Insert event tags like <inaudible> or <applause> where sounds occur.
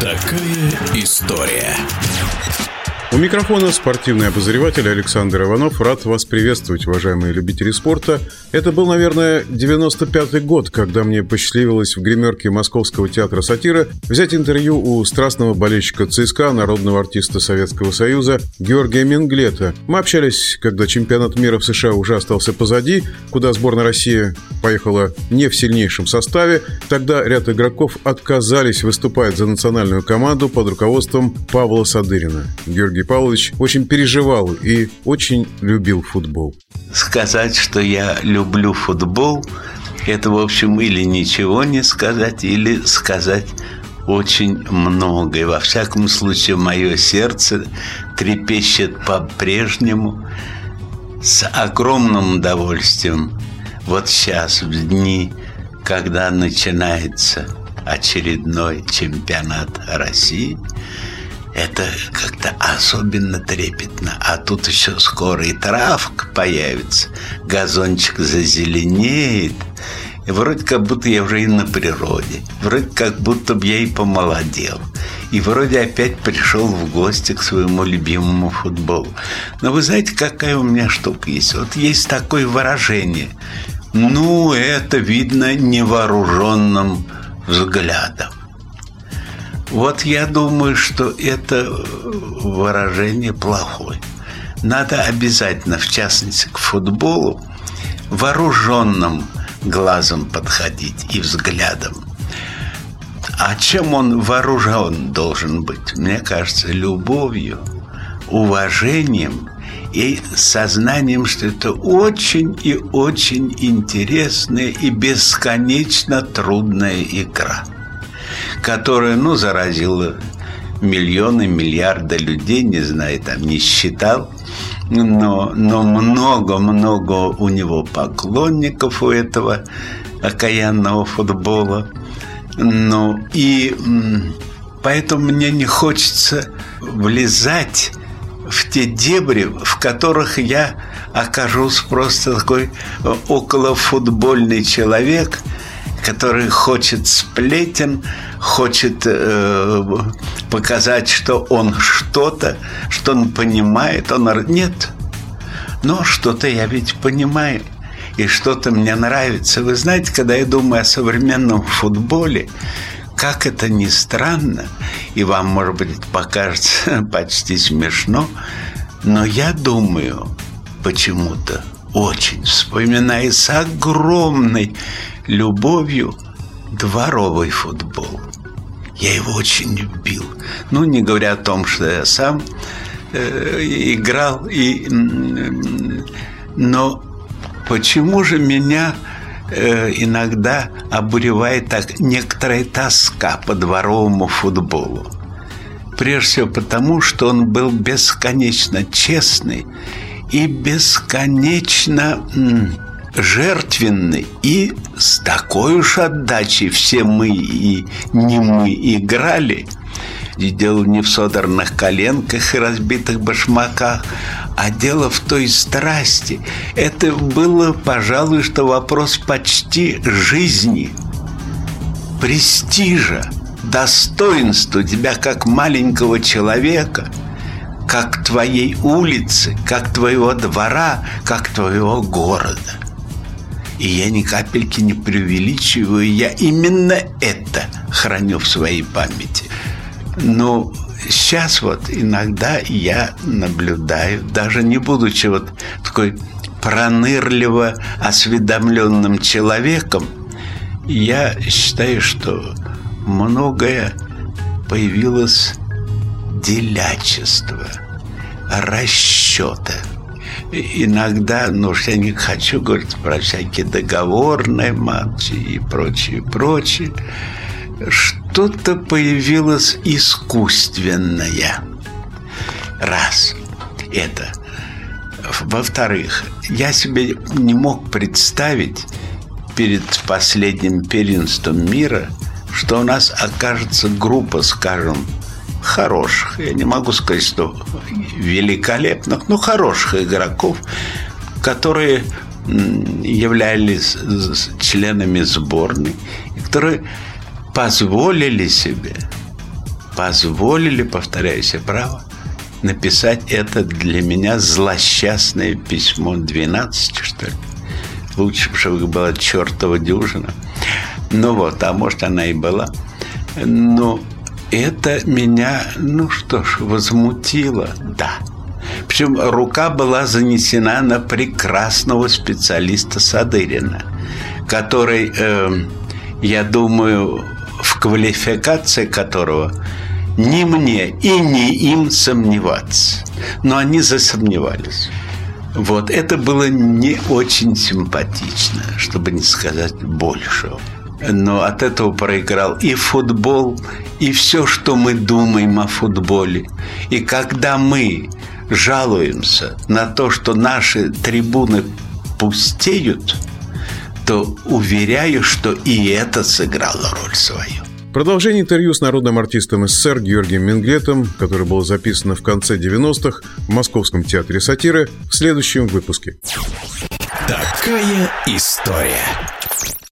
Такая история. У микрофона спортивный обозреватель Александр Иванов. Рад вас приветствовать, уважаемые любители спорта. Это был, наверное, 95-й год, когда мне посчастливилось в гримерке Московского театра сатира взять интервью у страстного болельщика ЦСКА, народного артиста Советского Союза Георгия Менглета. Мы общались, когда чемпионат мира в США уже остался позади, куда сборная России поехала не в сильнейшем составе. Тогда ряд игроков отказались выступать за национальную команду под руководством Павла Садырина. Георгий Георгий Павлович очень переживал и очень любил футбол. Сказать, что я люблю футбол, это, в общем, или ничего не сказать, или сказать очень многое. Во всяком случае, мое сердце трепещет по-прежнему с огромным удовольствием. Вот сейчас, в дни, когда начинается очередной чемпионат России – это как-то особенно трепетно. А тут еще скоро и травка появится, газончик зазеленеет. И вроде как будто я уже и на природе. Вроде как будто бы я и помолодел. И вроде опять пришел в гости к своему любимому футболу. Но вы знаете, какая у меня штука есть? Вот есть такое выражение. Ну, это видно невооруженным взглядом. Вот я думаю, что это выражение плохое. Надо обязательно, в частности, к футболу вооруженным глазом подходить и взглядом. А чем он вооружен должен быть? Мне кажется, любовью, уважением и сознанием, что это очень и очень интересная и бесконечно трудная игра – которая, ну, заразила миллионы, миллиарды людей, не знаю, там не считал, но, но много-много у него поклонников у этого окаянного футбола. Ну, и поэтому мне не хочется влезать в те дебри, в которых я окажусь просто такой околофутбольный человек – который хочет сплетен, хочет э, показать, что он что-то, что он понимает. Он нет. Но что-то я ведь понимаю. И что-то мне нравится. Вы знаете, когда я думаю о современном футболе, как это ни странно, и вам, может быть, покажется <laughs> почти смешно, но я думаю почему-то очень, вспоминая с огромной любовью дворовый футбол. Я его очень любил. Ну, не говоря о том, что я сам э, играл, и, но почему же меня э, иногда обуревает так некоторая тоска по дворовому футболу? Прежде всего потому, что он был бесконечно честный и бесконечно жертвенный и с такой уж отдачей все мы и не мы играли. И дело не в содорных коленках и разбитых башмаках, а дело в той страсти. Это было, пожалуй, что вопрос почти жизни, престижа, достоинства тебя как маленького человека – как твоей улицы, как твоего двора, как твоего города. И я ни капельки не преувеличиваю, я именно это храню в своей памяти. Но сейчас вот иногда я наблюдаю, даже не будучи вот такой пронырливо осведомленным человеком, я считаю, что многое появилось делячество, расчета – иногда, ну уж я не хочу говорить про всякие договорные матчи и прочее, прочее, что-то появилось искусственное. Раз. Это. Во-вторых, я себе не мог представить перед последним первенством мира, что у нас окажется группа, скажем, хороших, я не могу сказать, что великолепных, но хороших игроков, которые являлись членами сборной, и которые позволили себе позволили, повторяю себе право, написать это для меня злосчастное письмо 12, что ли. Лучше, чтобы была чертова дюжина. Ну вот, а может, она и была. Но это меня, ну что ж, возмутило, да. Причем рука была занесена на прекрасного специалиста Садырина, который, э, я думаю, в квалификации которого ни мне и ни им сомневаться. Но они засомневались. Вот, это было не очень симпатично, чтобы не сказать большего. Но от этого проиграл и футбол, и все, что мы думаем о футболе. И когда мы жалуемся на то, что наши трибуны пустеют, то уверяю, что и это сыграло роль свою. Продолжение интервью с народным артистом СССР Георгием Минглетом, которое было записано в конце 90-х в Московском театре сатиры, в следующем выпуске. Такая история.